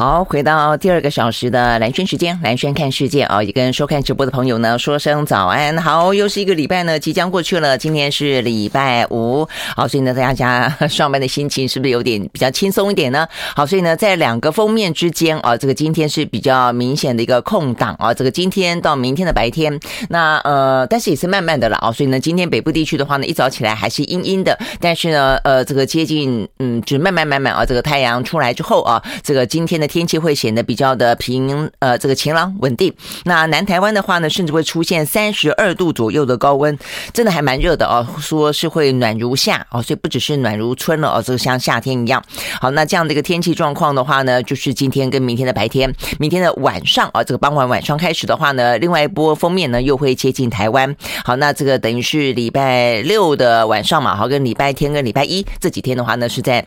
好，回到第二个小时的蓝轩时间，蓝轩看世界啊，也跟收看直播的朋友呢说声早安。好，又是一个礼拜呢，即将过去了。今天是礼拜五，好，所以呢，大家上班的心情是不是有点比较轻松一点呢？好，所以呢，在两个封面之间啊，这个今天是比较明显的一个空档啊，这个今天到明天的白天，那呃，但是也是慢慢的了啊，所以呢，今天北部地区的话呢，一早起来还是阴阴的，但是呢，呃，这个接近嗯，就慢慢慢慢啊，这个太阳出来之后啊，这个今天的。天气会显得比较的平，呃，这个晴朗稳定。那南台湾的话呢，甚至会出现三十二度左右的高温，真的还蛮热的哦。说是会暖如夏哦，所以不只是暖如春了哦，这个像夏天一样。好，那这样的一个天气状况的话呢，就是今天跟明天的白天，明天的晚上啊，这个傍晚晚上开始的话呢，另外一波锋面呢又会接近台湾。好，那这个等于是礼拜六的晚上嘛，好，跟礼拜天跟礼拜一这几天的话呢，是在。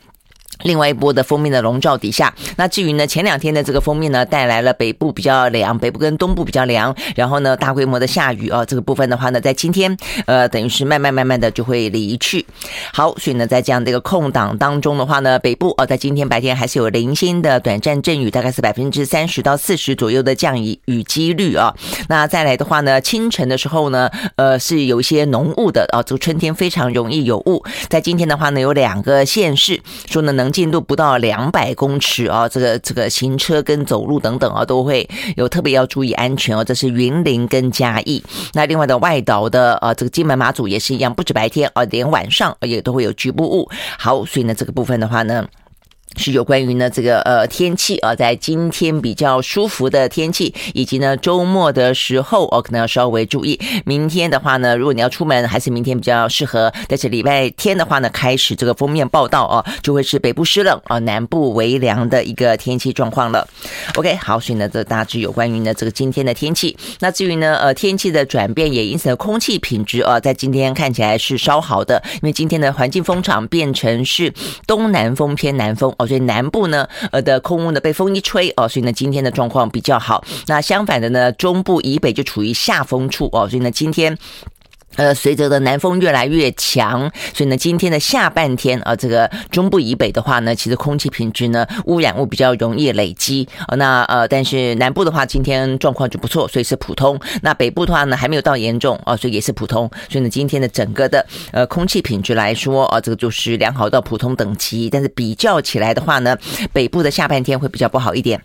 另外一波的锋面的笼罩底下，那至于呢，前两天的这个锋面呢，带来了北部比较凉，北部跟东部比较凉，然后呢，大规模的下雨啊，这个部分的话呢，在今天，呃，等于是慢慢慢慢的就会离去。好，所以呢，在这样的一个空档当中的话呢，北部啊，在今天白天还是有零星的短暂阵雨，大概是百分之三十到四十左右的降雨雨几率啊。那再来的话呢，清晨的时候呢，呃，是有一些浓雾的啊，这个春天非常容易有雾。在今天的话呢，有两个县市说呢能。能进度不到两百公尺啊，这个这个行车跟走路等等啊，都会有特别要注意安全哦。这是云林跟嘉义，那另外的外岛的呃，这个金门马祖也是一样，不止白天啊，连晚上也都会有局部雾。好，所以呢，这个部分的话呢。是有关于呢这个呃天气啊，在今天比较舒服的天气，以及呢周末的时候哦，可能要稍微注意。明天的话呢，如果你要出门，还是明天比较适合。但是礼拜天的话呢，开始这个封面报道哦，就会是北部湿冷啊，南部微凉的一个天气状况了。OK，好，所以呢，这大致有关于呢这个今天的天气。那至于呢呃天气的转变，也因此空气品质啊，在今天看起来是稍好的，因为今天的环境风场变成是东南风偏南风。所以南部呢，呃的空污呢被风一吹哦，所以呢今天的状况比较好。那相反的呢，中部以北就处于下风处哦，所以呢今天。呃，随着的南风越来越强，所以呢，今天的下半天啊，这个中部以北的话呢，其实空气品质呢，污染物比较容易累积啊。那呃，但是南部的话，今天状况就不错，所以是普通。那北部的话呢，还没有到严重啊，所以也是普通。所以呢，今天的整个的呃空气品质来说啊，这个就是良好到普通等级。但是比较起来的话呢，北部的下半天会比较不好一点。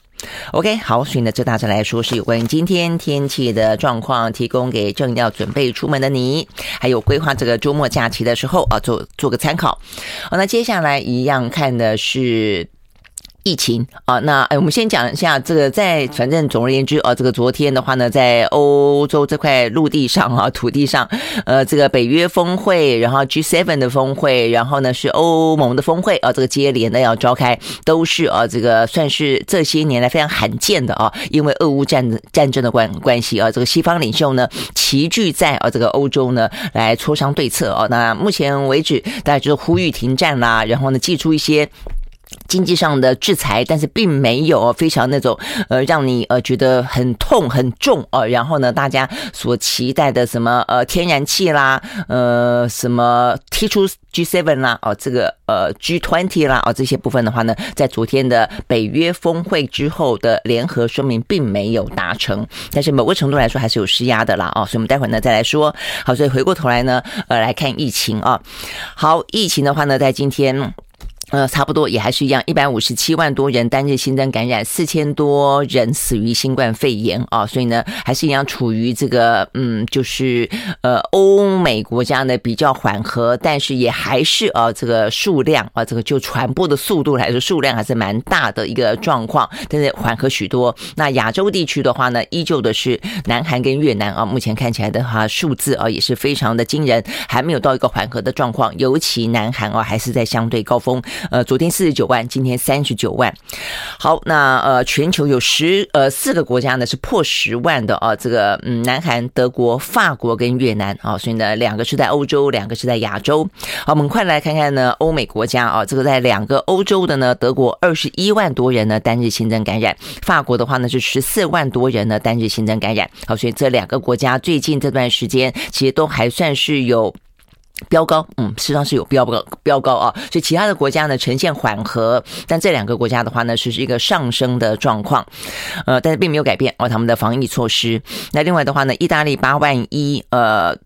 OK，好，所以呢，这大致来说是有关于今天天气的状况，提供给正要准备出门的你，还有规划这个周末假期的时候啊，做做个参考。好，那接下来一样看的是。疫情啊，那哎，我们先讲一下这个，在反正总而言之啊，这个昨天的话呢，在欧洲这块陆地上啊，土地上，呃，这个北约峰会，然后 G7 的峰会，然后呢是欧盟的峰会啊，这个接连的要召开，都是啊，这个算是这些年来非常罕见的啊，因为俄乌战战争的关关系啊，这个西方领袖呢齐聚在啊这个欧洲呢来磋商对策啊，那目前为止大家就是呼吁停战啦，然后呢祭出一些。经济上的制裁，但是并没有非常那种呃让你呃觉得很痛很重啊。然后呢，大家所期待的什么呃天然气啦，呃什么踢出 G7 啦，哦这个呃 G20 啦，哦这些部分的话呢，在昨天的北约峰会之后的联合声明并没有达成。但是某个程度来说还是有施压的啦，哦，所以我们待会呢再来说。好，所以回过头来呢，呃来看疫情啊。好，疫情的话呢，在今天。呃，差不多也还是一样，一百五十七万多人单日新增感染，四千多人死于新冠肺炎啊，所以呢，还是一样处于这个嗯，就是呃，欧美国家呢比较缓和，但是也还是啊，这个数量啊，这个就传播的速度来说，数量还是蛮大的一个状况，但是缓和许多。那亚洲地区的话呢，依旧的是南韩跟越南啊，目前看起来的话，数字啊也是非常的惊人，还没有到一个缓和的状况，尤其南韩啊还是在相对高峰。呃，昨天四十九万，今天三十九万。好，那呃，全球有十呃四个国家呢是破十万的啊。这个嗯，南韩、德国、法国跟越南啊，所以呢，两个是在欧洲，两个是在亚洲。好，我们快来看看呢，欧美国家啊，这个在两个欧洲的呢，德国二十一万多人呢单日新增感染，法国的话呢是十四万多人呢单日新增感染。好，所以这两个国家最近这段时间其实都还算是有。标高，嗯，实际上是有飙高标高啊，所以其他的国家呢呈现缓和，但这两个国家的话呢是一个上升的状况，呃，但是并没有改变哦他们的防疫措施。那另外的话呢，意大利八万一，呃。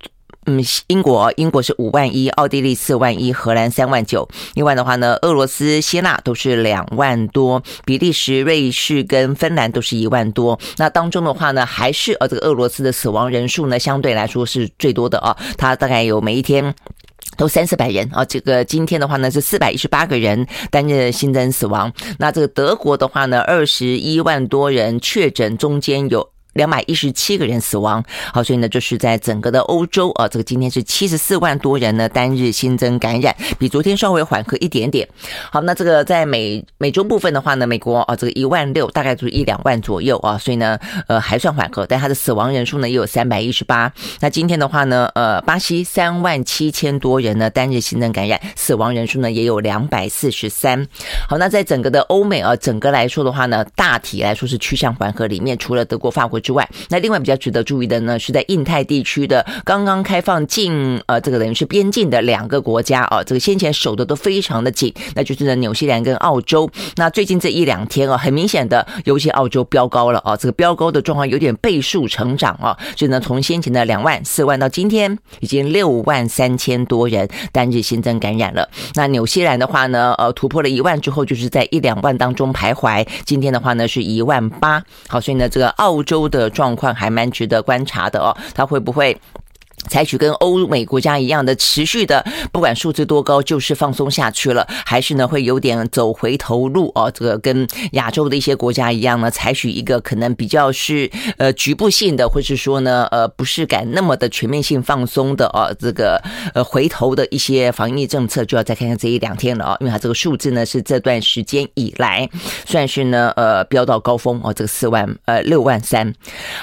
嗯，英国英国是五万一，奥地利四万一，荷兰三万九。另外的话呢，俄罗斯、希腊都是两万多，比利时、瑞士跟芬兰都是一万多。那当中的话呢，还是呃这个俄罗斯的死亡人数呢，相对来说是最多的啊，它大概有每一天都三四百人啊。这个今天的话呢是四百一十八个人单日新增死亡。那这个德国的话呢，二十一万多人确诊，中间有。两百一十七个人死亡，好，所以呢，就是在整个的欧洲啊，这个今天是七十四万多人呢单日新增感染，比昨天稍微缓和一点点。好，那这个在美美洲部分的话呢，美国啊，这个一万六，大概就是一两万左右啊，所以呢，呃，还算缓和，但它的死亡人数呢也有三百一十八。那今天的话呢，呃，巴西三万七千多人呢单日新增感染，死亡人数呢也有两百四十三。好，那在整个的欧美啊，整个来说的话呢，大体来说是趋向缓和，里面除了德国、法国。之外，那另外比较值得注意的呢，是在印太地区的刚刚开放境，呃，这个等于是边境的两个国家啊，这个先前守的都非常的紧，那就是呢纽西兰跟澳洲。那最近这一两天啊，很明显的，尤其澳洲飙高了啊，这个飙高的状况有点倍数成长啊，所以呢，从先前的两万四万到今天已经六万三千多人单日新增感染了。那纽西兰的话呢，呃，突破了一万之后，就是在一两万当中徘徊，今天的话呢是一万八。好，所以呢，这个澳洲。的状况还蛮值得观察的哦，他会不会采取跟欧美国家一样的持续的，不管数字多高，就是放松下去了，还是呢会有点走回头路哦？这个跟亚洲的一些国家一样呢，采取一个可能比较是呃局部性的，或是说呢呃不是敢那么的全面性放松的哦，这个呃回头的一些防疫政策，就要再看看这一两天了哦，因为它这个数字呢是这段时间以来算是呢呃飙到高峰哦，这个四万呃六万三。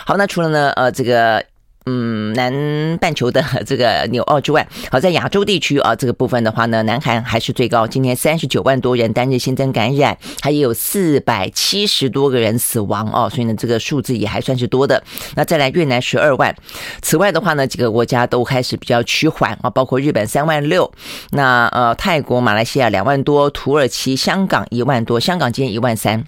好，那除了呢呃这个。嗯，南半球的这个纽澳之外，好，在亚洲地区啊，这个部分的话呢，南韩还是最高，今天三十九万多人单日新增感染，还有四百七十多个人死亡哦，所以呢，这个数字也还算是多的。那再来越南十二万，此外的话呢，几个国家都开始比较趋缓啊，包括日本三万六，那呃泰国、马来西亚两万多，土耳其、香港一万多，香港今天一万三。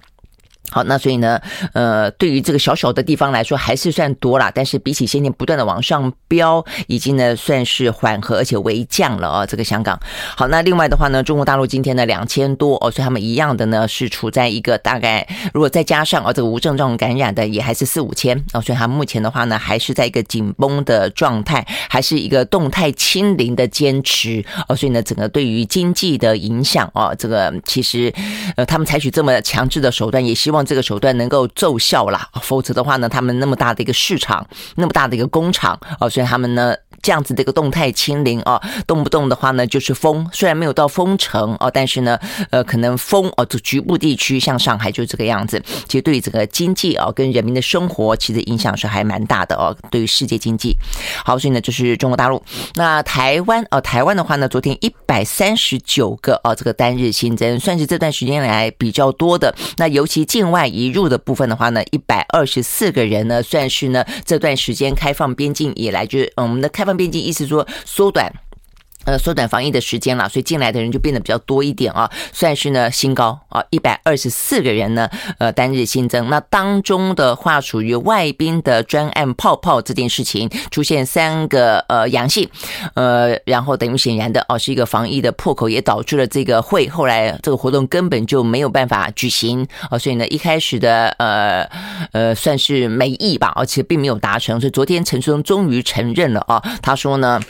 好，那所以呢，呃，对于这个小小的地方来说，还是算多啦。但是比起先前不断的往上飙，已经呢算是缓和而且微降了哦。这个香港，好，那另外的话呢，中国大陆今天呢两千多哦，所以他们一样的呢是处在一个大概，如果再加上哦这个无症状感染的也还是四五千哦，所以他目前的话呢还是在一个紧绷的状态，还是一个动态清零的坚持哦。所以呢，整个对于经济的影响哦，这个其实呃他们采取这么强制的手段，也希望。这个手段能够奏效啦，否则的话呢，他们那么大的一个市场，那么大的一个工厂啊，所以他们呢。这样子的一个动态清零啊，动不动的话呢就是封，虽然没有到封城哦，但是呢，呃，可能封哦，就局部地区像上海就这个样子。其实对于整个经济啊，跟人民的生活，其实影响是还蛮大的哦。对于世界经济，好，所以呢，就是中国大陆。那台湾哦，台湾的话呢，昨天一百三十九个哦，这个单日新增算是这段时间来比较多的。那尤其境外移入的部分的话呢，一百二十四个人呢，算是呢这段时间开放边境以来，就是我们的开放。边境意思说缩短，呃，缩短防疫的时间了，所以进来的人就变得比较多一点啊，算是呢新高啊，一百二十四个人呢，呃，单日新增。那当中的话，属于外宾的专案泡泡这件事情出现三个呃阳性，呃，然后等于显然的哦，是一个防疫的破口，也导致了这个会后来这个活动根本就没有办法举行啊，所以呢，一开始的呃呃算是没意吧，而且并没有达成，所以昨天陈时中终于承认了啊，他说呢。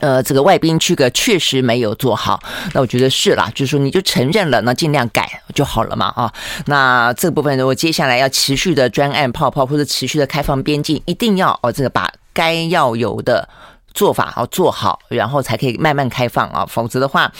呃，这个外宾区隔确实没有做好，那我觉得是啦，就是说你就承认了，那尽量改就好了嘛啊。那这部分如果接下来要持续的专案泡泡或者持续的开放边境，一定要哦，这个把该要有的。做法要做好，然后才可以慢慢开放啊，否则的话，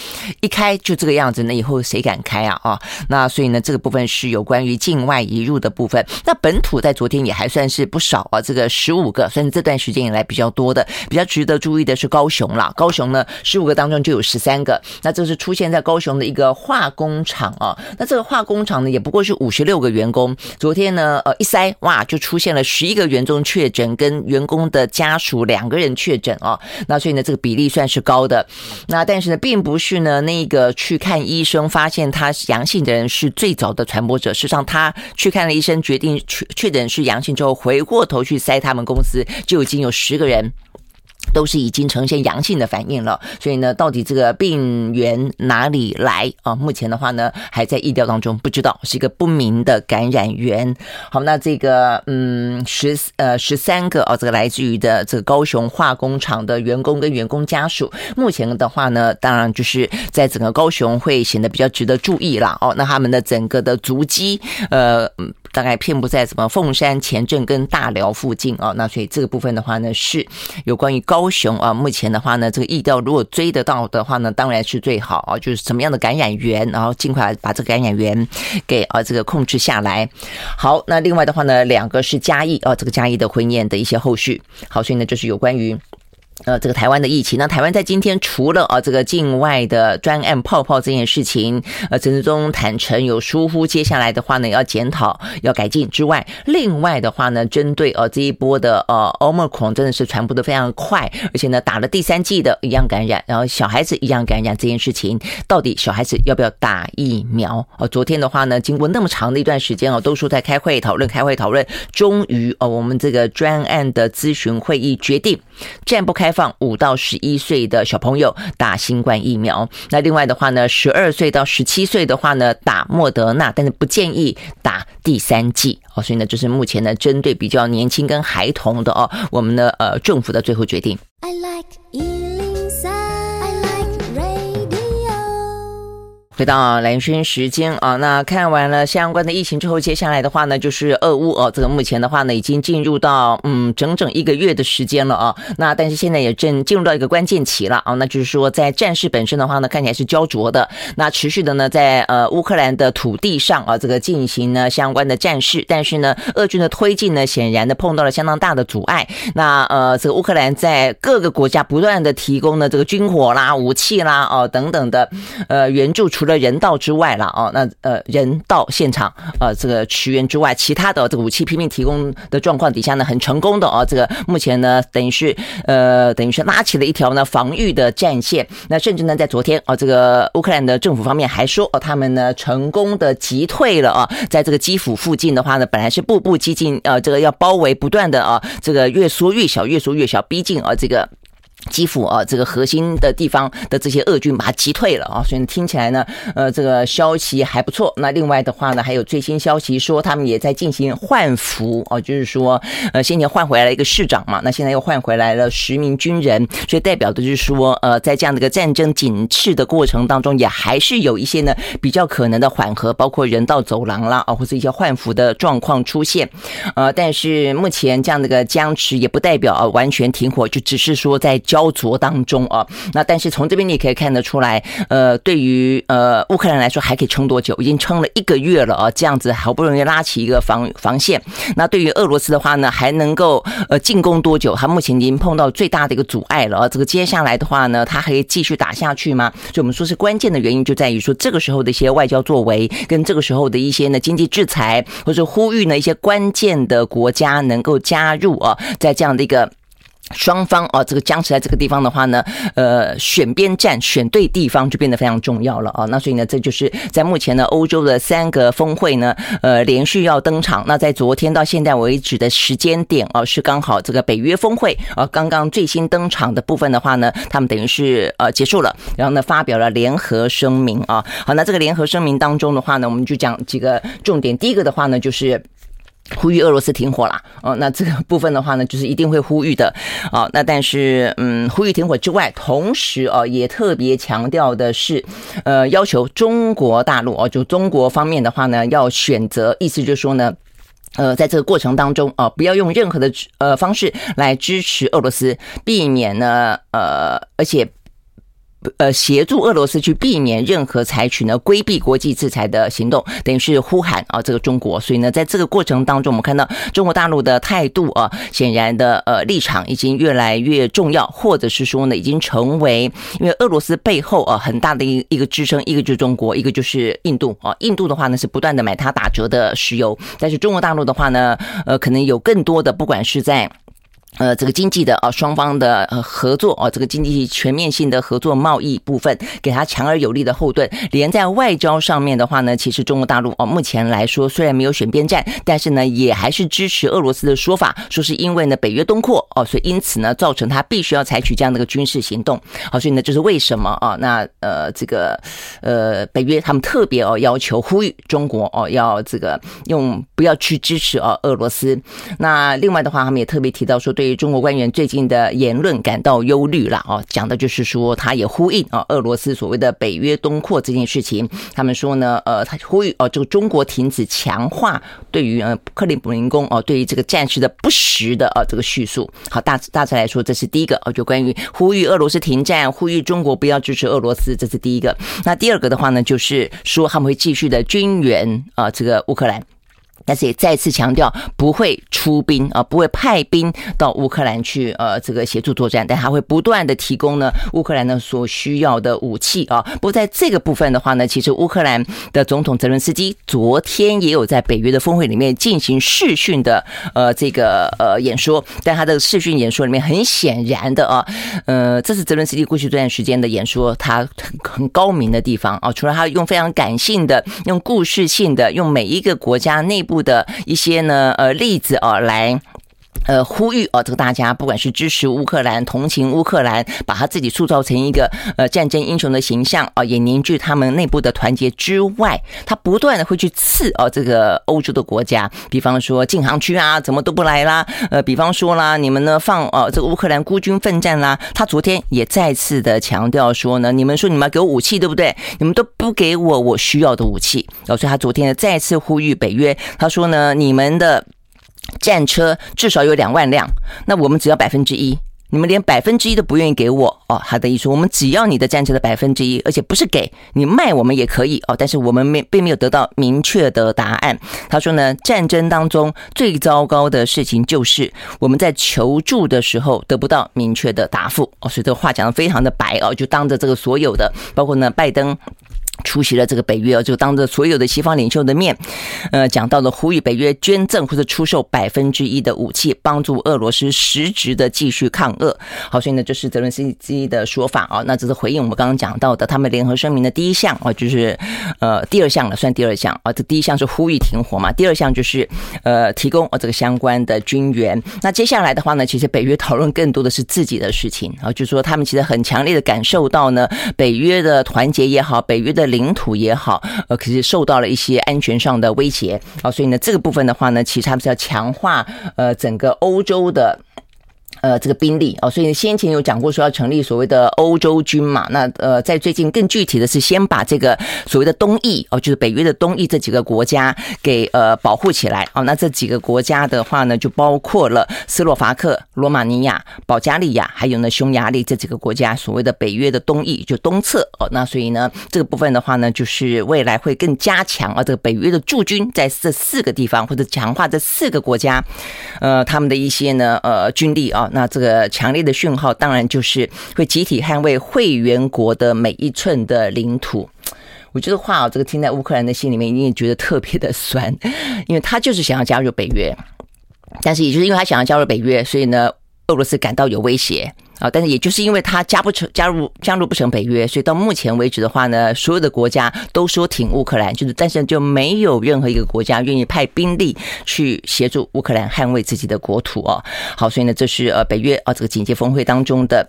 一开就这个样子，那以后谁敢开啊？啊，那所以呢，这个部分是有关于境外移入的部分。那本土在昨天也还算是不少啊，这个十五个，算是这段时间以来比较多的。比较值得注意的是高雄啦，高雄呢十五个当中就有十三个，那这是出现在高雄的一个化工厂啊。那这个化工厂呢也不过是五十六个员工，昨天呢呃一筛哇就出现了十一个员工确诊，跟员工的家属两个人确诊。啊。那所以呢，这个比例算是高的。那但是呢，并不是呢那个去看医生发现他阳性的人是最早的传播者。实际上，他去看了医生，决定确确诊是阳性之后，回过头去塞他们公司，就已经有十个人。都是已经呈现阳性的反应了，所以呢，到底这个病源哪里来啊？目前的话呢，还在意料当中，不知道是一个不明的感染源。好，那这个嗯，十呃十三个啊，这个来自于的这个高雄化工厂的员工跟员工家属，目前的话呢，当然就是在整个高雄会显得比较值得注意了哦。那他们的整个的足迹，呃。大概遍布在什么凤山、前镇跟大寮附近啊，那所以这个部分的话呢，是有关于高雄啊。目前的话呢，这个疫调如果追得到的话呢，当然是最好啊。就是什么样的感染源，然后尽快把这个感染源给啊这个控制下来。好，那另外的话呢，两个是嘉义啊，这个嘉义的婚宴的一些后续。好，所以呢，就是有关于。呃，这个台湾的疫情，那台湾在今天除了啊这个境外的专案泡泡这件事情，呃，陈志忠坦诚有疏忽，接下来的话呢要检讨、要改进之外，另外的话呢，针对呃这一波的呃 Omicron 真的是传播的非常快，而且呢打了第三剂的一样感染，然后小孩子一样感染这件事情，到底小孩子要不要打疫苗？呃，昨天的话呢，经过那么长的一段时间哦，都说在开会讨论、开会讨论，终于呃我们这个专案的咨询会议决定暂不开。开放五到十一岁的小朋友打新冠疫苗，那另外的话呢，十二岁到十七岁的话呢，打莫德纳，但是不建议打第三剂哦。所以呢，就是目前呢，针对比较年轻跟孩童的哦，我们的呃政府的最后决定。I like 回到蓝轩时间啊，那看完了相关的疫情之后，接下来的话呢，就是俄乌哦，这个目前的话呢，已经进入到嗯整整一个月的时间了啊。那但是现在也正进入到一个关键期了啊，那就是说在战事本身的话呢，看起来是焦灼的，那持续的呢在呃乌克兰的土地上啊，这个进行呢相关的战事，但是呢，俄军的推进呢，显然的碰到了相当大的阻碍。那呃，这个乌克兰在各个国家不断的提供呢这个军火啦、武器啦哦等等的呃援助，除了人道之外了哦，那呃人道现场呃这个驰援之外，其他的这个武器拼命提供的状况底下呢，很成功的哦，这个目前呢等于是呃等于是拉起了一条呢防御的战线。那甚至呢在昨天哦，这个乌克兰的政府方面还说哦，他们呢成功的击退了啊，在这个基辅附近的话呢，本来是步步激进呃这个要包围不断的啊，这个越缩越小，越缩越小，逼近啊这个。基辅啊，这个核心的地方的这些俄军把它击退了啊，所以听起来呢，呃，这个消息还不错。那另外的话呢，还有最新消息说，他们也在进行换俘啊，就是说，呃，先前换回来了一个市长嘛，那现在又换回来了十名军人，所以代表的就是说，呃，在这样的一个战争紧迫的过程当中，也还是有一些呢比较可能的缓和，包括人道走廊啦啊，或者一些换俘的状况出现。呃，但是目前这样的一个僵持也不代表完全停火，就只是说在。焦灼当中啊，那但是从这边你也可以看得出来，呃，对于呃乌克兰来说还可以撑多久？已经撑了一个月了啊，这样子好不容易拉起一个防防线。那对于俄罗斯的话呢，还能够呃进攻多久？他目前已经碰到最大的一个阻碍了啊。这个接下来的话呢，他还可以继续打下去吗？所以我们说是关键的原因就在于说，这个时候的一些外交作为，跟这个时候的一些呢经济制裁，或者呼吁呢一些关键的国家能够加入啊，在这样的一个。双方啊，这个僵持在这个地方的话呢，呃，选边站，选对地方就变得非常重要了啊。那所以呢，这就是在目前呢，欧洲的三个峰会呢，呃，连续要登场。那在昨天到现在为止的时间点啊，是刚好这个北约峰会啊，刚刚最新登场的部分的话呢，他们等于是呃结束了，然后呢发表了联合声明啊。好，那这个联合声明当中的话呢，我们就讲几个重点。第一个的话呢，就是。呼吁俄罗斯停火啦，哦，那这个部分的话呢，就是一定会呼吁的，哦，那但是，嗯，呼吁停火之外，同时哦，也特别强调的是，呃，要求中国大陆哦，就中国方面的话呢，要选择，意思就是说呢，呃，在这个过程当中啊，不要用任何的呃方式来支持俄罗斯，避免呢，呃，而且。呃，协助俄罗斯去避免任何采取呢规避国际制裁的行动，等于是呼喊啊这个中国。所以呢，在这个过程当中，我们看到中国大陆的态度啊，显然的呃立场已经越来越重要，或者是说呢，已经成为因为俄罗斯背后啊很大的一一个支撑，一个就是中国，一个就是印度啊。印度的话呢是不断的买它打折的石油，但是中国大陆的话呢，呃，可能有更多的不管是在。呃，这个经济的啊，双方的合作啊，这个经济全面性的合作贸易部分，给他强而有力的后盾。连在外交上面的话呢，其实中国大陆哦，目前来说虽然没有选边站，但是呢，也还是支持俄罗斯的说法，说是因为呢北约东扩哦，所以因此呢，造成他必须要采取这样的一个军事行动。好，所以呢，就是为什么啊？那呃，这个呃，北约他们特别哦要求呼吁中国哦，要这个用不要去支持哦俄罗斯。那另外的话，他们也特别提到说。对于中国官员最近的言论感到忧虑了哦，讲的就是说，他也呼应啊，俄罗斯所谓的北约东扩这件事情。他们说呢，呃，他呼吁哦，这个中国停止强化对于呃克里姆林宫哦，对于这个战事的不实的呃这个叙述。好，大大致来说，这是第一个哦，就关于呼吁俄罗斯停战，呼吁中国不要支持俄罗斯，这是第一个。那第二个的话呢，就是说他们会继续的军援啊，这个乌克兰。但是也再次强调不会出兵啊，不会派兵到乌克兰去呃这个协助作战，但还会不断的提供呢乌克兰呢所需要的武器啊。不过在这个部分的话呢，其实乌克兰的总统泽伦斯基昨天也有在北约的峰会里面进行视讯的呃这个呃演说，但他的视讯演说里面很显然的啊，呃这是泽伦斯基过去这段时间的演说，他很很高明的地方啊，除了他用非常感性的、用故事性的、用每一个国家内部的一些呢，呃，例子哦，来。呃，呼吁啊，这个大家不管是支持乌克兰、同情乌克兰，把他自己塑造成一个呃战争英雄的形象啊，也凝聚他们内部的团结之外，他不断的会去刺啊这个欧洲的国家，比方说禁航区啊，怎么都不来啦，呃，比方说啦，你们呢放啊这个乌克兰孤军奋战啦，他昨天也再次的强调说呢，你们说你们要给我武器对不对？你们都不给我我需要的武器，所以他昨天呢再次呼吁北约，他说呢，你们的。战车至少有两万辆，那我们只要百分之一，你们连百分之一都不愿意给我哦。他的意思，我们只要你的战车的百分之一，而且不是给你卖我们也可以哦。但是我们没并没有得到明确的答案。他说呢，战争当中最糟糕的事情就是我们在求助的时候得不到明确的答复哦。所以这个话讲得非常的白哦，就当着这个所有的，包括呢拜登。出席了这个北约，就当着所有的西方领袖的面，呃，讲到了呼吁北约捐赠或者出售百分之一的武器，帮助俄罗斯实质的继续抗俄。好，所以呢，这是泽伦斯基的说法啊。那这是回应我们刚刚讲到的他们联合声明的第一项啊，就是呃第二项了，算第二项啊。这第一项是呼吁停火嘛，第二项就是呃提供啊这个相关的军援。那接下来的话呢，其实北约讨论更多的是自己的事情啊，就是说他们其实很强烈的感受到呢，北约的团结也好，北约的。领土也好，呃，可是受到了一些安全上的威胁啊，所以呢，这个部分的话呢，其实他们是要强化呃整个欧洲的。呃，这个兵力哦，所以先前有讲过说要成立所谓的欧洲军嘛，那呃，在最近更具体的是先把这个所谓的东翼哦，就是北约的东翼这几个国家给呃保护起来哦。那这几个国家的话呢，就包括了斯洛伐克、罗马尼亚、保加利亚，还有呢匈牙利这几个国家，所谓的北约的东翼就东侧哦。那所以呢，这个部分的话呢，就是未来会更加强啊，这个北约的驻军在这四个地方或者强化这四个国家，呃，他们的一些呢呃军力啊。那这个强烈的讯号，当然就是会集体捍卫会员国的每一寸的领土。我觉得话哦，这个听在乌克兰的心里面，一定觉得特别的酸，因为他就是想要加入北约，但是也就是因为他想要加入北约，所以呢，俄罗斯感到有威胁。啊，但是也就是因为他加不成加入加入不成北约，所以到目前为止的话呢，所有的国家都说挺乌克兰，就是但是就没有任何一个国家愿意派兵力去协助乌克兰捍卫自己的国土哦。好，所以呢，这是呃北约啊这个紧急峰会当中的。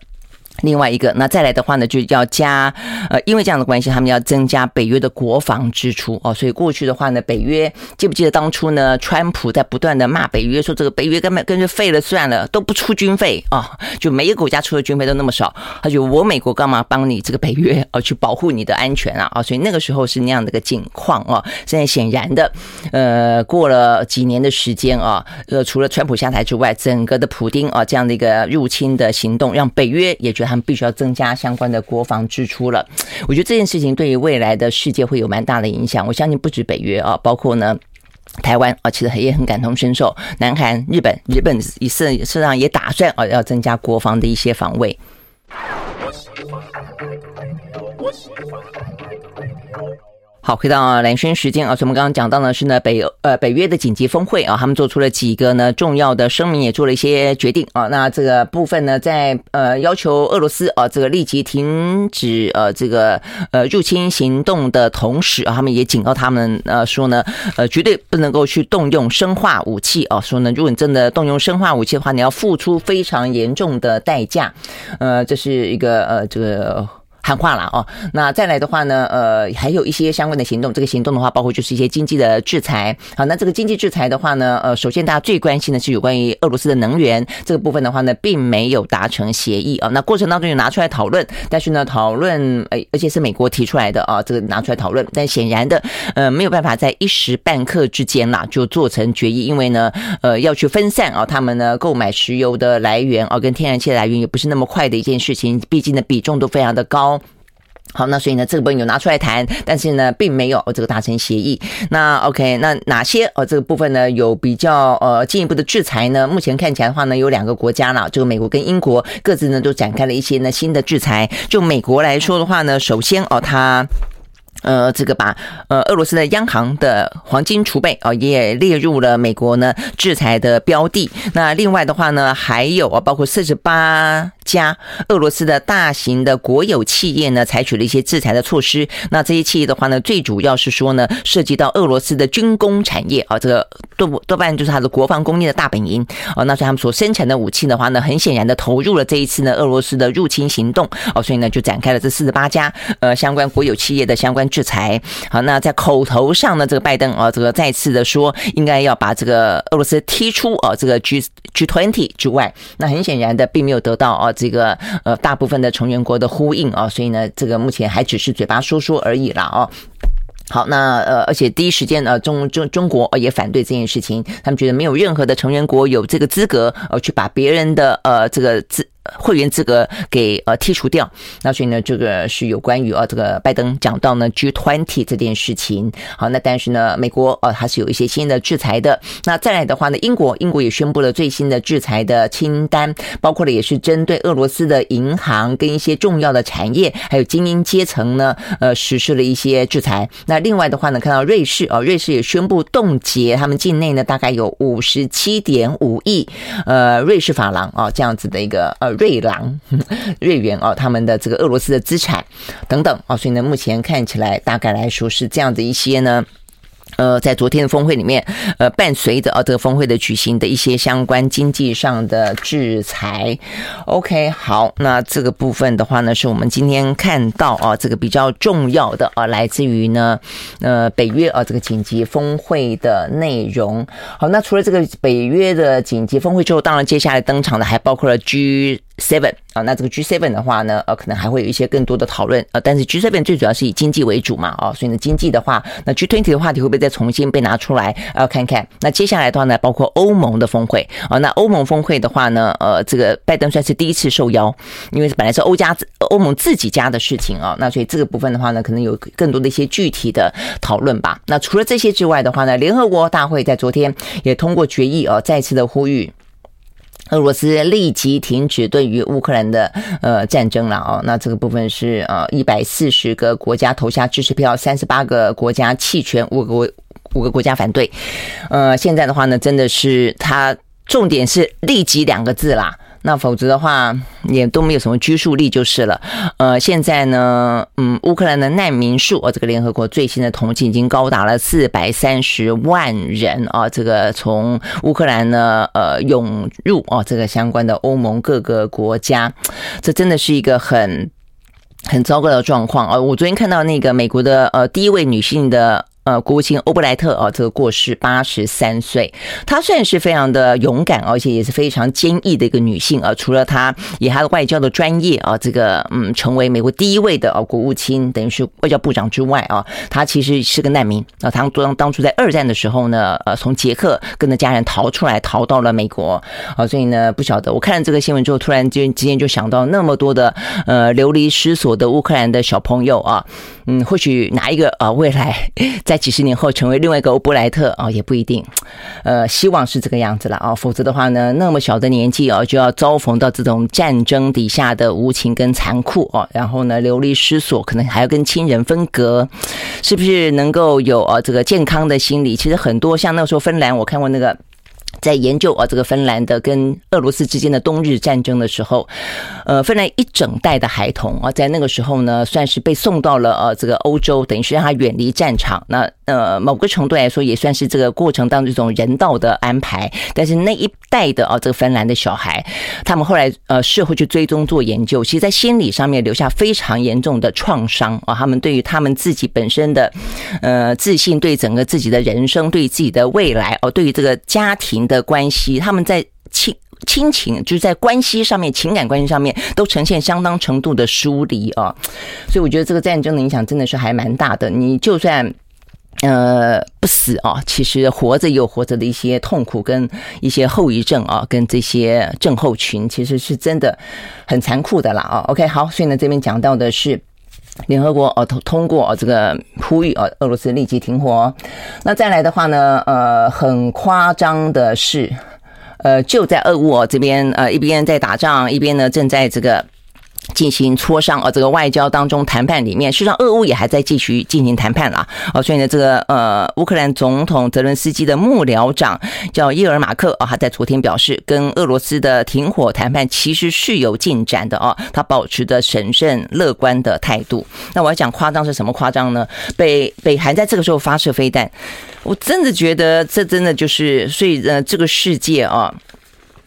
另外一个，那再来的话呢，就要加，呃，因为这样的关系，他们要增加北约的国防支出哦。所以过去的话呢，北约记不记得当初呢，川普在不断的骂北约，说这个北约根本跟着废了算了，都不出军费啊、就每一个国家出的军费都那么少，他就我美国干嘛帮你这个北约哦，去保护你的安全啊啊、哦？所以那个时候是那样的一个境况哦。现在显然的，呃，过了几年的时间啊，呃，除了川普下台之外，整个的普丁啊这样的一个入侵的行动，让北约也觉得。他们必须要增加相关的国防支出了。我觉得这件事情对于未来的世界会有蛮大的影响。我相信不止北约啊，包括呢台湾啊，其实也很感同身受。南韩、日本、日本也是实际上也打算啊要增加国防的一些防卫。好，回到蓝轩时间啊，所以我们刚刚讲到呢是呢北呃北约的紧急峰会啊，他们做出了几个呢重要的声明，也做了一些决定啊。那这个部分呢，在呃要求俄罗斯啊这个立即停止呃这个呃入侵行动的同时啊，他们也警告他们呃说呢呃绝对不能够去动用生化武器啊，说呢如果你真的动用生化武器的话，你要付出非常严重的代价。呃，这是一个呃这个。喊话了哦，那再来的话呢，呃，还有一些相关的行动。这个行动的话，包括就是一些经济的制裁。好，那这个经济制裁的话呢，呃，首先大家最关心的是有关于俄罗斯的能源这个部分的话呢，并没有达成协议啊。那过程当中有拿出来讨论，但是呢，讨论呃，而且是美国提出来的啊，这个拿出来讨论，但显然的，呃，没有办法在一时半刻之间啦就做成决议，因为呢，呃，要去分散啊，他们呢购买石油的来源啊，跟天然气来源也不是那么快的一件事情，毕竟呢比重都非常的高。好，那所以呢，这个部分有拿出来谈，但是呢，并没有哦这个达成协议。那 OK，那哪些哦这个部分呢有比较呃进一步的制裁呢？目前看起来的话呢，有两个国家了，这个美国跟英国各自呢都展开了一些呢新的制裁。就美国来说的话呢，首先哦，它。呃，这个把呃俄罗斯的央行的黄金储备啊也列入了美国呢制裁的标的。那另外的话呢，还有啊，包括四十八家俄罗斯的大型的国有企业呢，采取了一些制裁的措施。那这些企业的话呢，最主要是说呢，涉及到俄罗斯的军工产业啊，这个多多半就是它的国防工业的大本营啊。那所以他们所生产的武器的话呢，很显然的投入了这一次呢俄罗斯的入侵行动哦，所以呢就展开了这四十八家呃相关国有企业的相关。制裁好，那在口头上呢，这个拜登啊，这个再次的说，应该要把这个俄罗斯踢出啊，这个 G G twenty 之外，那很显然的，并没有得到啊，这个呃大部分的成员国的呼应啊，所以呢，这个目前还只是嘴巴说说而已了啊。好，那呃，而且第一时间呢，中中中国也反对这件事情，他们觉得没有任何的成员国有这个资格呃去把别人的呃这个资。会员资格给呃剔除掉，那所以呢，这个是有关于呃这个拜登讲到呢 G20 这件事情。好，那但是呢，美国呃还是有一些新的制裁的。那再来的话呢，英国英国也宣布了最新的制裁的清单，包括了也是针对俄罗斯的银行跟一些重要的产业，还有精英阶层呢，呃实施了一些制裁。那另外的话呢，看到瑞士啊，瑞士也宣布冻结他们境内呢大概有五十七点五亿呃瑞士法郎啊这样子的一个呃。瑞郎、瑞元哦，他们的这个俄罗斯的资产等等哦，所以呢，目前看起来大概来说是这样的一些呢。呃，在昨天的峰会里面，呃，伴随着啊这个峰会的举行的一些相关经济上的制裁。OK，好，那这个部分的话呢，是我们今天看到啊这个比较重要的啊，来自于呢呃北约啊这个紧急峰会的内容。好，那除了这个北约的紧急峰会之后，当然接下来登场的还包括了 G。Seven 啊，那这个 G Seven 的话呢，呃，可能还会有一些更多的讨论，呃，但是 G Seven 最主要是以经济为主嘛，哦，所以呢，经济的话，那 G Twenty 的话题会不会再重新被拿出来，要看看。那接下来的话呢，包括欧盟的峰会啊，那欧盟峰会的话呢，呃，这个拜登算是第一次受邀，因为本来是欧家欧盟自己家的事情啊，那所以这个部分的话呢，可能有更多的一些具体的讨论吧。那除了这些之外的话呢，联合国大会在昨天也通过决议啊，再次的呼吁。俄罗斯立即停止对于乌克兰的呃战争了哦，那这个部分是呃一百四十个国家投下支持票，三十八个国家弃权，五个五个国家反对。呃，现在的话呢，真的是它重点是立即两个字啦。那否则的话，也都没有什么拘束力就是了。呃，现在呢，嗯，乌克兰的难民数，哦，这个联合国最新的统计已经高达了四百三十万人啊。这个从乌克兰呢，呃，涌入哦，这个相关的欧盟各个国家，这真的是一个很很糟糕的状况啊。我昨天看到那个美国的呃第一位女性的。呃，国务卿欧布莱特啊，这个过世八十三岁，她算是非常的勇敢，而且也是非常坚毅的一个女性啊。除了她以她的外交的专业啊，这个嗯，成为美国第一位的啊国务卿，等于是外交部长之外啊，她其实是个难民啊。她当当初在二战的时候呢，呃，从捷克跟着家人逃出来，逃到了美国啊。所以呢，不晓得我看了这个新闻之后，突然间之间就想到那么多的呃流离失所的乌克兰的小朋友啊。嗯，或许哪一个呃未来 在几十年后成为另外一个欧布莱特啊，也不一定。呃，希望是这个样子了啊，否则的话呢，那么小的年纪啊，就要遭逢到这种战争底下的无情跟残酷啊，然后呢，流离失所，可能还要跟亲人分隔，是不是能够有啊这个健康的心理？其实很多像那时候芬兰，我看过那个。在研究啊，这个芬兰的跟俄罗斯之间的冬日战争的时候，呃，芬兰一整代的孩童啊，在那个时候呢，算是被送到了呃这个欧洲，等于是让他远离战场。那呃，某个程度来说，也算是这个过程当中一种人道的安排。但是那一代的啊，这个芬兰的小孩，他们后来呃事后去追踪做研究，其实，在心理上面留下非常严重的创伤啊。他们对于他们自己本身的呃自信，对整个自己的人生，对自己的未来哦，对于这个家庭。的关系，他们在亲亲情，就是在关系上面，情感关系上面都呈现相当程度的疏离啊，所以我觉得这个战争的影响真的是还蛮大的。你就算呃不死啊，其实活着有活着的一些痛苦跟一些后遗症啊，跟这些症候群，其实是真的很残酷的啦啊。OK，好，所以呢这边讲到的是。联合国哦通通过哦这个呼吁哦俄罗斯立即停火。那再来的话呢，呃，很夸张的是，呃，就在俄乌哦这边呃一边在打仗，一边呢正在这个。进行磋商啊，这个外交当中谈判里面，事实上俄乌也还在继续进行谈判啦。哦，所以呢，这个呃，乌克兰总统泽伦斯基的幕僚长叫叶尔马克啊，他在昨天表示，跟俄罗斯的停火谈判其实是有进展的啊，他保持着审慎乐观的态度。那我要讲夸张是什么夸张呢？北北韩在这个时候发射飞弹，我真的觉得这真的就是，所以呃，这个世界啊，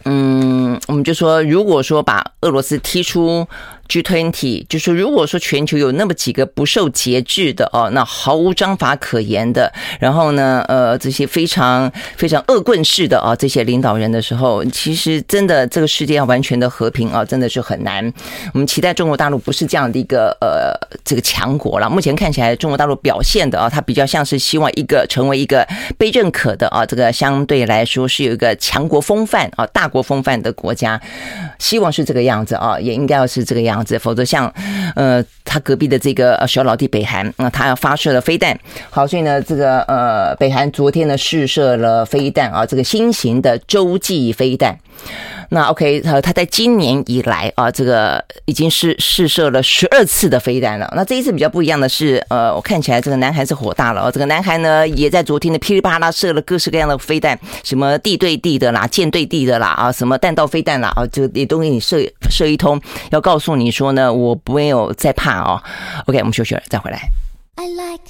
嗯，我们就说，如果说把俄罗斯踢出。G20 就是如果说全球有那么几个不受节制的哦，那毫无章法可言的，然后呢，呃，这些非常非常恶棍式的啊，这些领导人的时候，其实真的这个世界要完全的和平啊，真的是很难。我们期待中国大陆不是这样的一个呃这个强国了。目前看起来，中国大陆表现的啊，它比较像是希望一个成为一个被认可的啊，这个相对来说是有一个强国风范啊、大国风范的国家，希望是这个样子啊，也应该要是这个样子。样子，否则像，呃，他隔壁的这个小老弟北韩，那他要发射了飞弹，好，所以呢，这个呃，北韩昨天呢试射了飞弹啊，这个新型的洲际飞弹。那 OK，他他在今年以来啊，这个已经是试射了十二次的飞弹了。那这一次比较不一样的是，呃，我看起来这个南韩是火大了。这个南韩呢，也在昨天的噼里啪啦射了各式各样的飞弹，什么地对地的啦，舰对地的啦，啊，什么弹道飞弹啦，啊，就也都给你射射一通，要告诉你你说呢，我没有再怕哦。OK，我们休息了，再回来。I like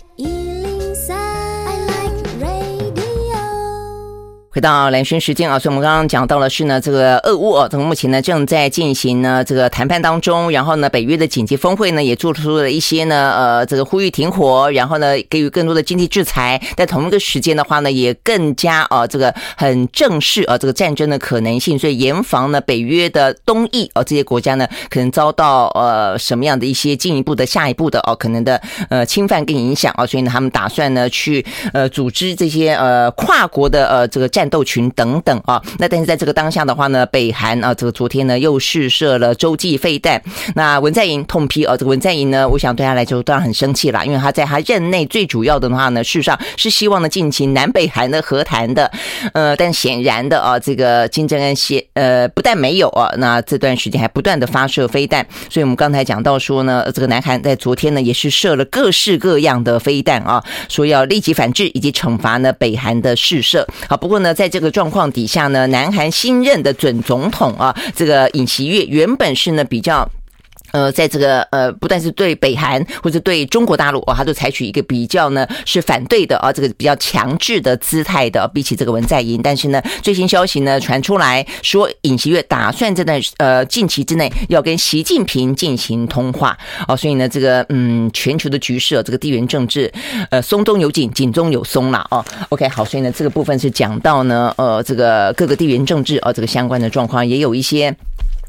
回到兰萱时间啊，所以我们刚刚讲到的是呢，这个俄乌啊，从目前呢正在进行呢这个谈判当中，然后呢北约的紧急峰会呢也做出了一些呢呃这个呼吁停火，然后呢给予更多的经济制裁，在同一个时间的话呢也更加啊这个很正视啊这个战争的可能性，所以严防呢北约的东翼啊这些国家呢可能遭到呃什么样的一些进一步的下一步的哦可能的呃侵犯跟影响啊，所以呢他们打算呢去呃组织这些呃跨国的呃这个战。战斗群等等啊，那但是在这个当下的话呢，北韩啊，这个昨天呢又试射了洲际飞弹。那文在寅痛批啊，这个文在寅呢，我想对他来说当然很生气了，因为他在他任内最主要的话呢，事实上是希望呢进行南北韩的和谈的。呃，但显然的啊，这个金正恩先呃不但没有啊，那这段时间还不断的发射飞弹。所以我们刚才讲到说呢，这个南韩在昨天呢也是射了各式各样的飞弹啊，说要立即反制以及惩罚呢北韩的试射。好，不过呢。在这个状况底下呢，南韩新任的准总统啊，这个尹锡悦原本是呢比较。呃，在这个呃，不但是对北韩或者对中国大陆哦，他都采取一个比较呢是反对的啊，这个比较强制的姿态的，比起这个文在寅。但是呢，最新消息呢传出来说，尹锡悦打算在那呃近期之内要跟习近平进行通话哦，所以呢，这个嗯，全球的局势，这个地缘政治呃松中有紧，紧中有松了哦。OK，好，所以呢，这个部分是讲到呢呃这个各个地缘政治啊这个相关的状况，也有一些。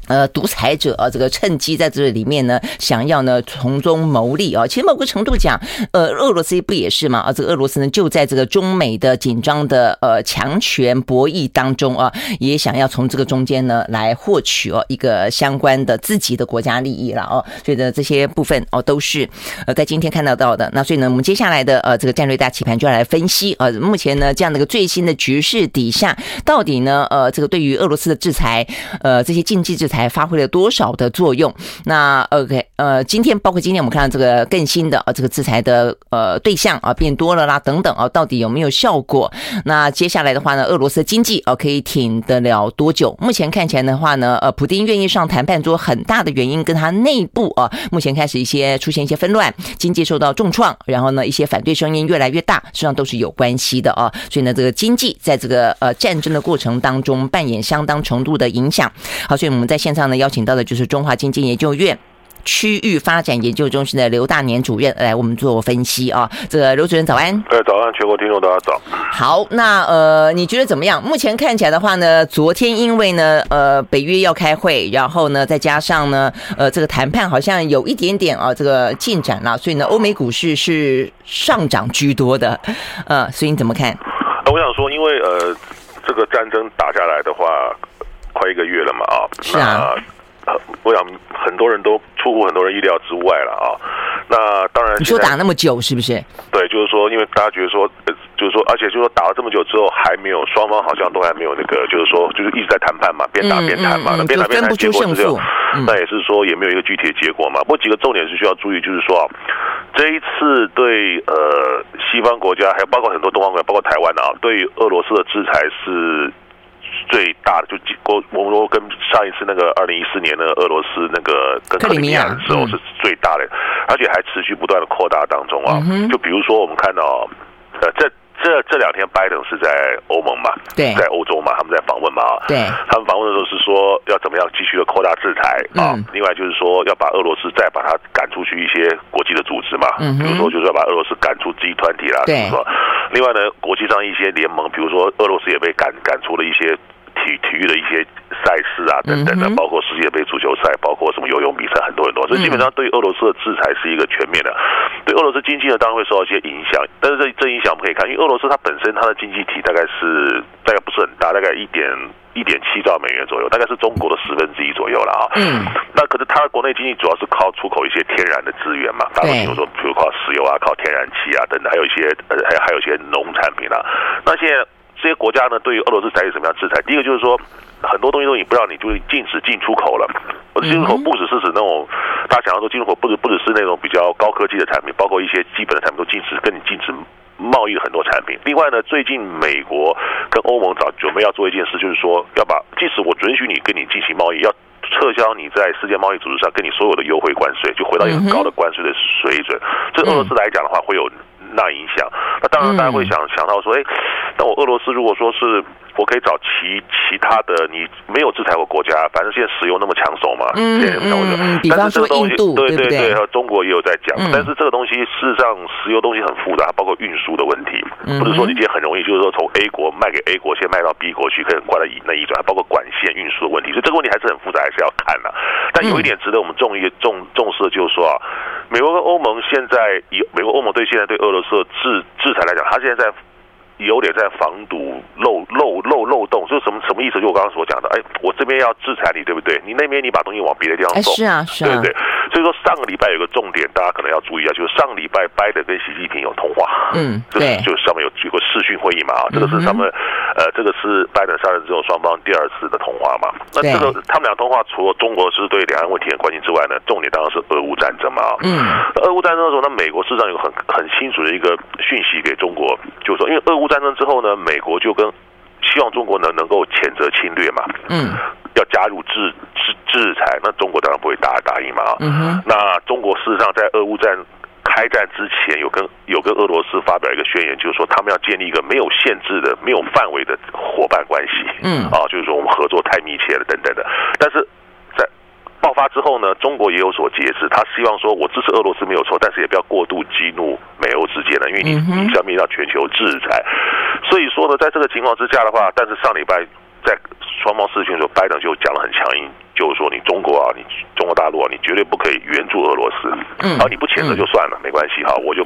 呃，独裁者啊，这个趁机在这里面呢，想要呢从中牟利啊。其实某个程度讲，呃，俄罗斯不也是吗？啊，这个俄罗斯呢就在这个中美的紧张的呃强权博弈当中啊，也想要从这个中间呢来获取哦一个相关的自己的国家利益了哦。所以呢，这些部分哦都是呃在今天看到到的。那所以呢，我们接下来的呃这个战略大棋盘就要来分析啊，目前呢这样的一个最新的局势底下，到底呢呃这个对于俄罗斯的制裁，呃这些经济制裁。才发挥了多少的作用？那 OK，呃，今天包括今天我们看到这个更新的啊，这个制裁的呃对象啊变多了啦，等等啊，到底有没有效果？那接下来的话呢，俄罗斯经济啊可以挺得了多久？目前看起来的话呢，呃，普丁愿意上谈判桌，很大的原因跟他内部啊，目前开始一些出现一些纷乱，经济受到重创，然后呢，一些反对声音越来越大，实际上都是有关系的啊。所以呢，这个经济在这个呃战争的过程当中扮演相当程度的影响。好，所以我们在线上呢邀请到的就是中华经济研究院区域发展研究中心的刘大年主任来我们做分析啊。这个刘主任早安。哎，早安，全国听众大家早。好，那呃，你觉得怎么样？目前看起来的话呢，昨天因为呢，呃，北约要开会，然后呢，再加上呢，呃，这个谈判好像有一点点啊，这个进展了，所以呢，欧美股市是上涨居多的。呃，所以你怎么看？我想说，因为呃，这个战争打下来的话。快一个月了嘛啊，是啊，那我想很多人都出乎很多人意料之外了啊。那当然，你说打那么久是不是？对，就是说，因为大家觉得说，就是说，而且就是说，打了这么久之后，还没有双方好像都还没有那个，就是说，就是一直在谈判嘛，边打边谈嘛，那边打边谈，结果只有，那也是说也没有一个具体的结果嘛。不过几个重点是需要注意，就是说啊，这一次对呃西方国家，还有包括很多东方国家，包括台湾啊，对于俄罗斯的制裁是。最大的就过，我们说跟上一次那个二零一四年那个俄罗斯那个跟克里米亚的时候是最大的，嗯、而且还持续不断的扩大当中啊。嗯、就比如说我们看到，呃，这这这两天拜登是在欧盟嘛，对，在欧洲嘛，他们在访问嘛，对，他们访问的时候是说要怎么样继续的扩大制裁啊。嗯、另外就是说要把俄罗斯再把它赶出去一些国际的组织嘛，嗯、比如说就是要把俄罗斯赶出 G 团体啦，对，另外呢，国际上一些联盟，比如说俄罗斯也被赶赶出了一些。体体育的一些赛事啊，等等的，包括世界杯足球赛，包括什么游泳比赛，很多很多。所以基本上对俄罗斯的制裁是一个全面的，对俄罗斯经济呢当然会受到一些影响。但是这这影响我们可以看，因为俄罗斯它本身它的经济体大概是大概不是很大，大概一点一点七兆美元左右，大概是中国的十分之一左右了啊。嗯。那可是它的国内经济主要是靠出口一些天然的资源嘛，大比如说比如靠石油啊，靠天然气啊等等，还有一些呃还还有一些农产品啊。那现在。这些国家呢，对于俄罗斯采取什么样制裁？第一个就是说，很多东西都你不让你就是禁止进出口了。我的进出口不只是指那种大家想要说进出口，不只不只是那种比较高科技的产品，包括一些基本的产品都禁止，跟你禁止贸易的很多产品。另外呢，最近美国跟欧盟早准备要做一件事，就是说要把即使我准许你跟你进行贸易，要撤销你在世界贸易组织上跟你所有的优惠关税，就回到一个很高的关税的水准。这俄罗斯来讲的话，会有。那影响，那当然大家会想想到说，哎，那我俄罗斯如果说是。我可以找其其他的，你没有制裁我国家，反正现在石油那么抢手嘛。嗯嗯，比方说印度，对对对，中国也有在讲。但是这个东西事实上，石油东西很复杂，包括运输的问题，不是说你今天很容易，就是说从 A 国卖给 A 国，先卖到 B 国去，可以很快的以内移转，包括管线运输的问题，所以这个问题还是很复杂，还是要看的。但有一点值得我们重一重重视的就是说啊，美国跟欧盟现在以美国欧盟对现在对俄罗斯的制制裁来讲，它现在在。有点在防堵漏漏漏漏洞，就是什么什么意思？就我刚刚所讲的，哎，我这边要制裁你，对不对？你那边你把东西往别的地方送，是啊，是啊，对不对？所以说上个礼拜有个重点，大家可能要注意啊，就是上个礼拜拜登跟习近平有通话，嗯，对，就是上面有举过视讯会议嘛，啊，这个是他们，呃，这个是拜登上任之后双方第二次的通话嘛。那这个他们俩通话，除了中国是对两岸问题很关心之外呢，重点当然是俄乌战争嘛。嗯，俄乌战争的时候，那美国事实上有很很清楚的一个讯息给中国，就是说，因为俄乌。战争之后呢，美国就跟希望中国呢能够谴责侵略嘛，嗯，要加入制制制裁，那中国当然不会答答应嘛。啊，嗯哼，那中国事实上在俄乌战开战之前，有跟有跟俄罗斯发表一个宣言，就是说他们要建立一个没有限制的、没有范围的伙伴关系，嗯，啊，就是说我们合作太密切了等等的，但是。爆发之后呢，中国也有所节制，他希望说，我支持俄罗斯没有错，但是也不要过度激怒美欧之间了，因为你你将面临到全球制裁。所以说呢，在这个情况之下的话，但是上礼拜在双方视讯的时候，拜登就讲了很强硬。就是说，你中国啊，你中国大陆啊，你绝对不可以援助俄罗斯。嗯，好，你不谴责就算了，嗯、没关系哈，我就，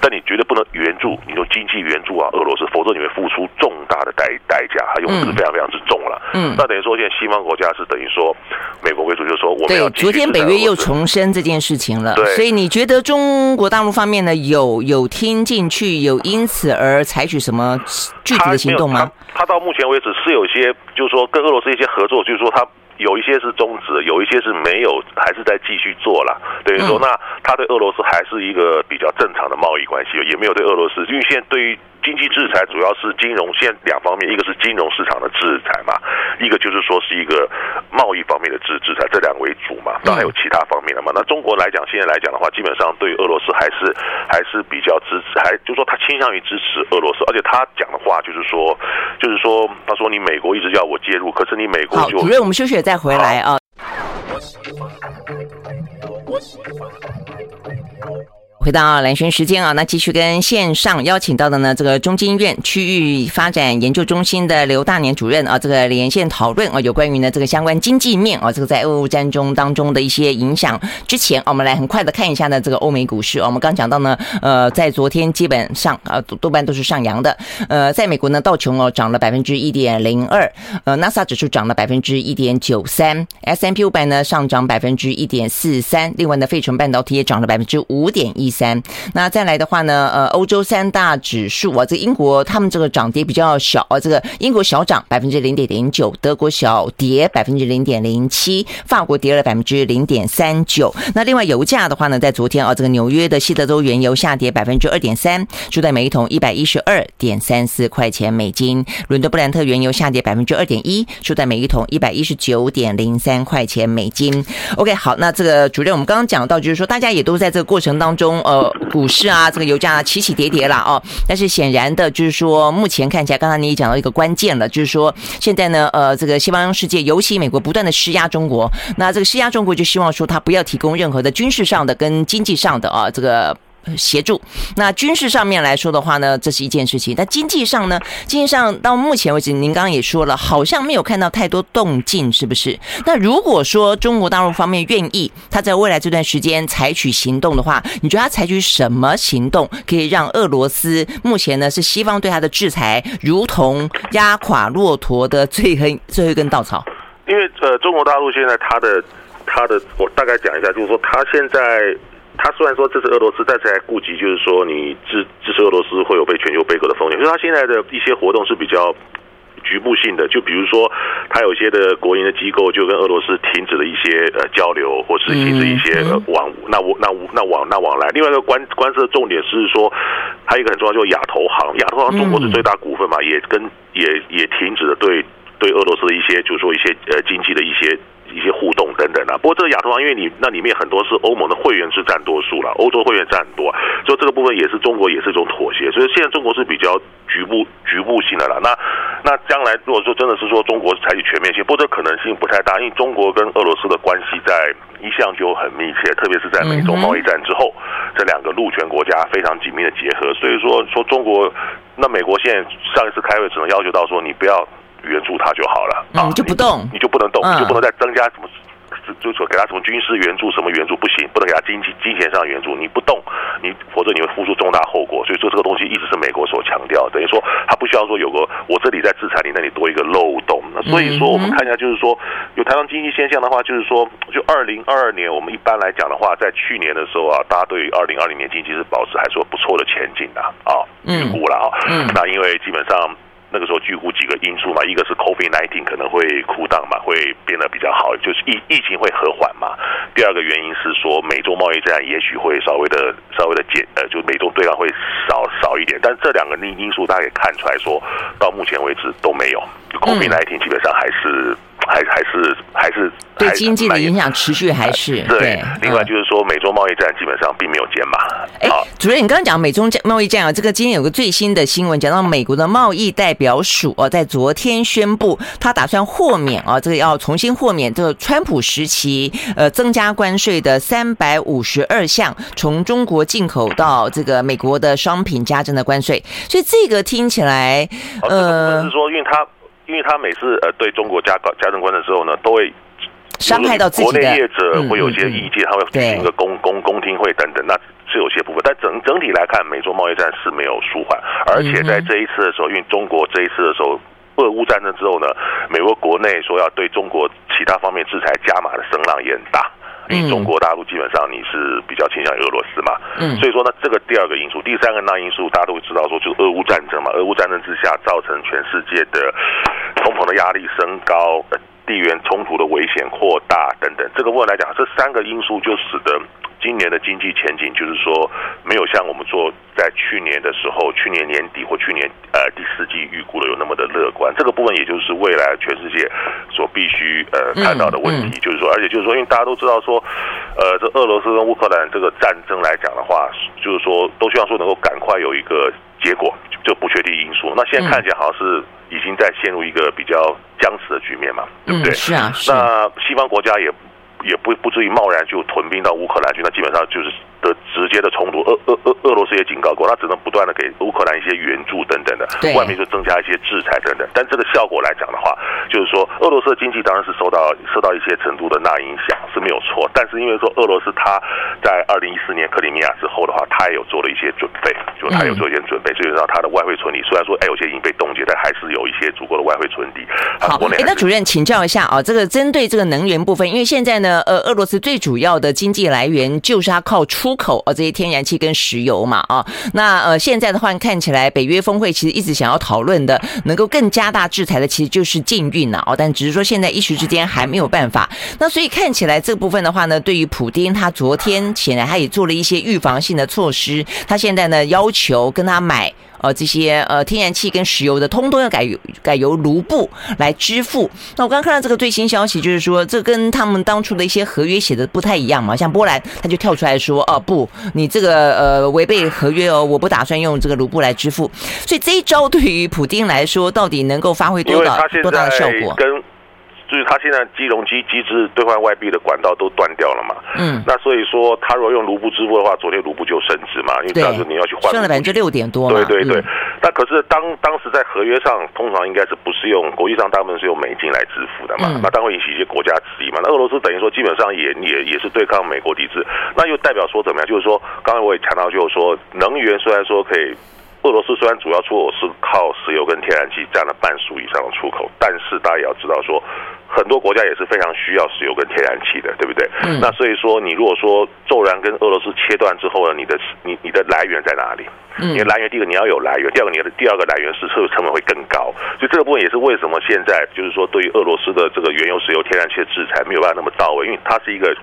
但你绝对不能援助，你就经济援助啊，俄罗斯，否则你会付出重大的代代价，它用字非常非常之重了。嗯，那等于说，现在西方国家是等于说，美国为主，就是说，我们要对，昨天北约又重申这件事情了。对，所以你觉得中国大陆方面呢，有有听进去，有因此而采取什么具体的行动吗？他，他到目前为止是有些，就是说跟俄罗斯一些合作，就是说他。有一些是终止，有一些是没有，还是在继续做了。等于说，那他对俄罗斯还是一个比较正常的贸易关系，也没有对俄罗斯，因为现在对于。经济制裁主要是金融现两方面，一个是金融市场的制裁嘛，一个就是说是一个贸的制制裁，这两个为主嘛，当然还有其他方面的嘛。那中国来讲，现在来讲的话，基本上对俄罗斯还是还是比较支持，还就是说他倾向于支持俄罗斯，而且他讲的话就是说，就是说，他说你美国一直要我介入，可是你美国就，主任，我们休息再回来啊。回到蓝轩时间啊，那继续跟线上邀请到的呢，这个中经院区域发展研究中心的刘大年主任啊，这个连线讨论啊，有关于呢这个相关经济面啊，这个在俄乌战争当中的一些影响。之前我们来很快的看一下呢，这个欧美股市，我们刚讲到呢，呃，在昨天基本上啊多半都是上扬的。呃，在美国呢，道琼哦涨了百分之一点零二，呃，纳斯达克指数涨了百分之一点九三，S M P 五百呢上涨百分之一点四三，另外呢，费城半导体也涨了百分之五点一。三，那再来的话呢，呃，欧洲三大指数啊，这英国他们这个涨跌比较小啊，这个英国小涨百分之零点零九，德国小跌百分之零点零七，法国跌了百分之零点三九。那另外油价的话呢，在昨天啊，这个纽约的西德州原油下跌百分之二点三，收在每一桶一百一十二点三四块钱美金；伦敦布兰特原油下跌百分之二点一，收在每一桶一百一十九点零三块钱美金。OK，好，那这个主任，我们刚刚讲到，就是说大家也都在这个过程当中。呃，股市啊，这个油价啊，起起跌跌了哦。但是显然的，就是说，目前看起来，刚才你也讲到一个关键了，就是说，现在呢，呃，这个西方世界，尤其美国，不断的施压中国。那这个施压中国，就希望说，他不要提供任何的军事上的跟经济上的啊，这个。协助。那军事上面来说的话呢，这是一件事情。但经济上呢，经济上到目前为止，您刚刚也说了，好像没有看到太多动静，是不是？那如果说中国大陆方面愿意，他在未来这段时间采取行动的话，你觉得他采取什么行动可以让俄罗斯目前呢是西方对他的制裁，如同压垮骆驼的最后最后一根稻草？因为呃，中国大陆现在他的他的，我大概讲一下，就是说他现在。他虽然说这是俄罗斯，但是还顾及就是说你支支持俄罗斯会有被全球背锅的风险，所以他现在的一些活动是比较局部性的，就比如说他有些的国营的机构就跟俄罗斯停止了一些呃交流，或是停止一些往那我那那往那往来。另外一个关关涉的重点是说，还有一个很重要，就是亚投行，亚投行中国是最大股份嘛，也跟也也停止了对对俄罗斯的一些就是说一些呃经济的一些。一些互动等等啊，不过这个亚投行，因为你那里面很多是欧盟的会员是占多数了，欧洲会员占很多，所以这个部分也是中国也是一种妥协，所以现在中国是比较局部局部性的了。那那将来如果说真的是说中国采取全面性，不过这可能性不太大，因为中国跟俄罗斯的关系在一向就很密切，特别是在美中贸易战之后，这两个陆权国家非常紧密的结合，所以说说中国，那美国现在上一次开会只能要求到说你不要。援助他就好了，啊，你就不动，你就不能动，你就不能再增加什么，就说给他什么军事援助，什么援助不行，不能给他经济金钱上援助，你不动，你否则你会付出重大后果。所以说这个东西一直是美国所强调，等于说他不需要说有个我这里在制裁你，那里多一个漏洞。那所以说我们看一下，就是说有台湾经济现象的话，就是说就二零二二年，我们一般来讲的话，在去年的时候啊，大家对于二零二零年经济是保持还是说不错的前景的啊，预估了啊，那因为基本上。那个时候，几乎几个因素嘛，一个是 COVID nineteen 可能会枯荡嘛，会变得比较好，就是疫疫情会和缓嘛。第二个原因是说，美洲贸易战也许会稍微的稍微的减，呃，就美洲对抗会少少一点。但这两个因因素，大家可以看出来说，到目前为止都没有。COVID-19 基本上还是。还还是还是对经济的影响持续还是对，对。另外就是说，美中贸易战基本上并没有减码。哎，主任，你刚刚讲美中贸易战啊，这个今天有个最新的新闻，讲到美国的贸易代表署啊，在昨天宣布，他打算豁免啊，这个要重新豁免这个川普时期呃增加关税的三百五十二项从中国进口到这个美国的商品加征的关税。所以这个听起来，呃，是说因为他。因为他每次呃对中国加高加征关税的时候呢，都会伤害到自己的国内业者会有一些意见，他会举行一个公公公听会等等，那是有些部分。但整整体来看，美中贸易战是没有舒缓，而且在这一次的时候，因为中国这一次的时候。俄乌战争之后呢，美国国内说要对中国其他方面制裁加码的声浪也很大，因为中国大陆基本上你是比较倾向于俄罗斯嘛，嗯，所以说呢，这个第二个因素，第三个那因素大家都会知道说，就是俄乌战争嘛，俄乌战争之下造成全世界的通膨的压力升高，地缘冲突的危险扩大等等，这个部分来讲，这三个因素就使得。今年的经济前景就是说，没有像我们做在去年的时候，去年年底或去年呃第四季预估的有那么的乐观。这个部分也就是未来全世界所必须呃看到的问题，就是说，而且就是说，因为大家都知道说，呃，这俄罗斯跟乌克兰这个战争来讲的话，就是说都希望说能够赶快有一个结果，就不确定因素。那现在看起来好像是已经在陷入一个比较僵持的局面嘛，对不对？是啊。那西方国家也。也不不至于贸然就屯兵到乌克兰去，那基本上就是。的直接的冲突，俄俄俄俄罗斯也警告过，他只能不断的给乌克兰一些援助等等的，外面就增加一些制裁等等。但这个效果来讲的话，就是说俄罗斯的经济当然是受到受到一些程度的那影响是没有错。但是因为说俄罗斯他在二零一四年克里米亚之后的话，他也有做了一些准备，就他有做一些准备，所以让他的外汇存底虽然说哎有些已经被冻结，但还是有一些足够的外汇存底。好，哎，那主任请教一下啊，这个针对这个能源部分，因为现在呢，呃，俄罗斯最主要的经济来源就是它靠出出口啊这些天然气跟石油嘛啊，那呃现在的话看起来北约峰会其实一直想要讨论的，能够更加大制裁的，其实就是禁运了哦，但只是说现在一时之间还没有办法。那所以看起来这部分的话呢，对于普丁他昨天显然他也做了一些预防性的措施，他现在呢要求跟他买。呃，这些呃天然气跟石油的，通通要改改由卢布来支付。那我刚刚看到这个最新消息，就是说这跟他们当初的一些合约写的不太一样嘛。像波兰他就跳出来说，哦不，你这个呃违背合约哦，我不打算用这个卢布来支付。所以这一招对于普丁来说，到底能够发挥多大多大的效果？就是他现在基隆机机制兑换外币的管道都断掉了嘛，嗯，那所以说他如果用卢布支付的话，昨天卢布就升值嘛，因为当时你要去换，升了百分之六点多，对对对。那可是当当时在合约上，通常应该是不是用国际上大部分是用美金来支付的嘛，那当然会引起一些国家质疑嘛。那俄罗斯等于说基本上也也也是对抗美国抵制，那又代表说怎么样？就是说刚才我也强调，就是说能源虽然说可以。俄罗斯虽然主要出口是靠石油跟天然气占了半数以上的出口，但是大家也要知道说，很多国家也是非常需要石油跟天然气的，对不对？嗯。那所以说，你如果说骤然跟俄罗斯切断之后呢，你的你你的来源在哪里？嗯。你的来源第一个你要有来源，第二个你的第二个来源是是不是成本会更高？所以这个部分也是为什么现在就是说对于俄罗斯的这个原油、石油、天然气的制裁没有办法那么到位，因为它是一个。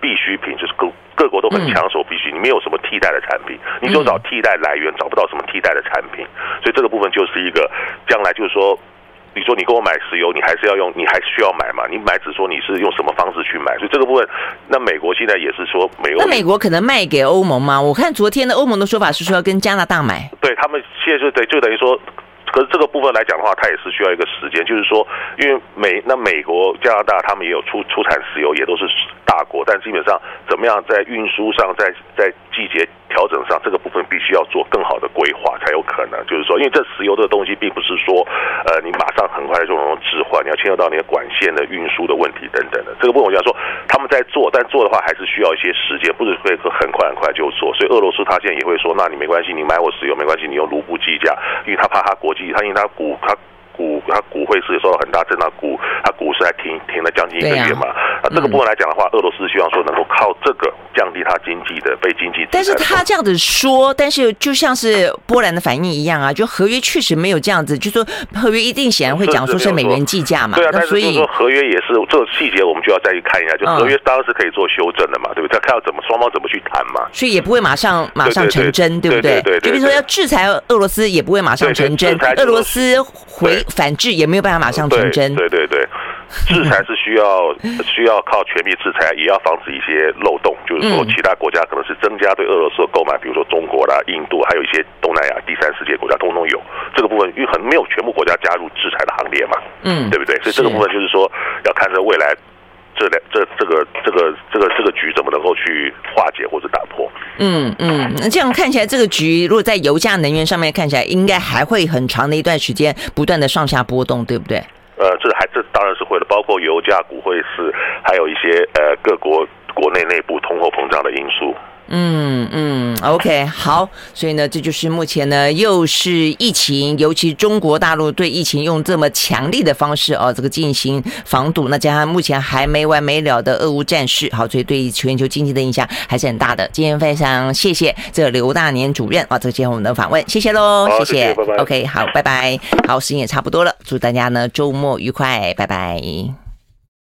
必需品就是各各国都很抢手，必须你没有什么替代的产品，你就找替代来源，找不到什么替代的产品，所以这个部分就是一个将来就是说，你说你跟我买石油，你还是要用，你还需要买嘛？你买只说你是用什么方式去买，所以这个部分，那美国现在也是说美国，那美国可能卖给欧盟吗？我看昨天的欧盟的说法是说要跟加拿大买，对他们现在就等就等于说。可是这个部分来讲的话，它也是需要一个时间，就是说，因为美那美国、加拿大他们也有出出产石油，也都是大国，但基本上怎么样在运输上，在在季节调整上，这个部分必须要做更好的规划才有可能。就是说，因为这石油这个东西并不是说，呃，你马上很快就能置换，你要牵涉到你的管线的运输的问题等等的。这个部分我想说，他们在做，但做的话还是需要一些时间，不是会很快很快就做。所以俄罗斯他现在也会说，那你没关系，你买我石油没关系，你用卢布计价，因为他怕他国际。他因为他股他股他股会是受到很大震荡，股他股市还停停了将近一个月嘛。啊，这个部分来讲的话，俄罗斯希望说能够靠这个降低它经济的被经济。但是他这样子说，但是就像是波兰的反应一样啊，就合约确实没有这样子，就说合约一定显然会讲说是美元计价嘛。对啊，但是就是说合约也是这个细节，我们就要再去看一下。就合约当然是可以做修正的嘛，对不对？他看要怎么双方怎么去谈嘛。所以也不会马上马上成真，对不对？对，就比如说要制裁俄罗斯，也不会马上成真。俄罗斯回反制也没有办法马上成真。对对对。制裁是需要 需要靠全面制裁，也要防止一些漏洞。就是说，其他国家可能是增加对俄罗斯的购买，比如说中国啦、印度，还有一些东南亚第三世界国家，通通有这个部分。因为很没有全部国家加入制裁的行列嘛，嗯，对不对？所以这个部分就是说，要看着未来这两这这个这个这个这个局怎么能够去化解或者打破？嗯嗯，那这样看起来，这个局如果在油价、能源上面看起来，应该还会很长的一段时间不断的上下波动，对不对？呃，这还这当然是会的，包括油价、股汇市，还有一些呃各国国内内部通货膨胀的因素。嗯嗯，OK，好，所以呢，这就是目前呢，又是疫情，尤其中国大陆对疫情用这么强力的方式哦，这个进行防堵，那加上目前还没完没了的俄乌战事，好，所以对全球经济的影响还是很大的。今天非常谢谢这刘大年主任啊，这个今天我们的访问，谢谢喽，谢谢，谢谢拜拜，OK，好，拜拜，好，时间也差不多了，祝大家呢周末愉快，拜拜。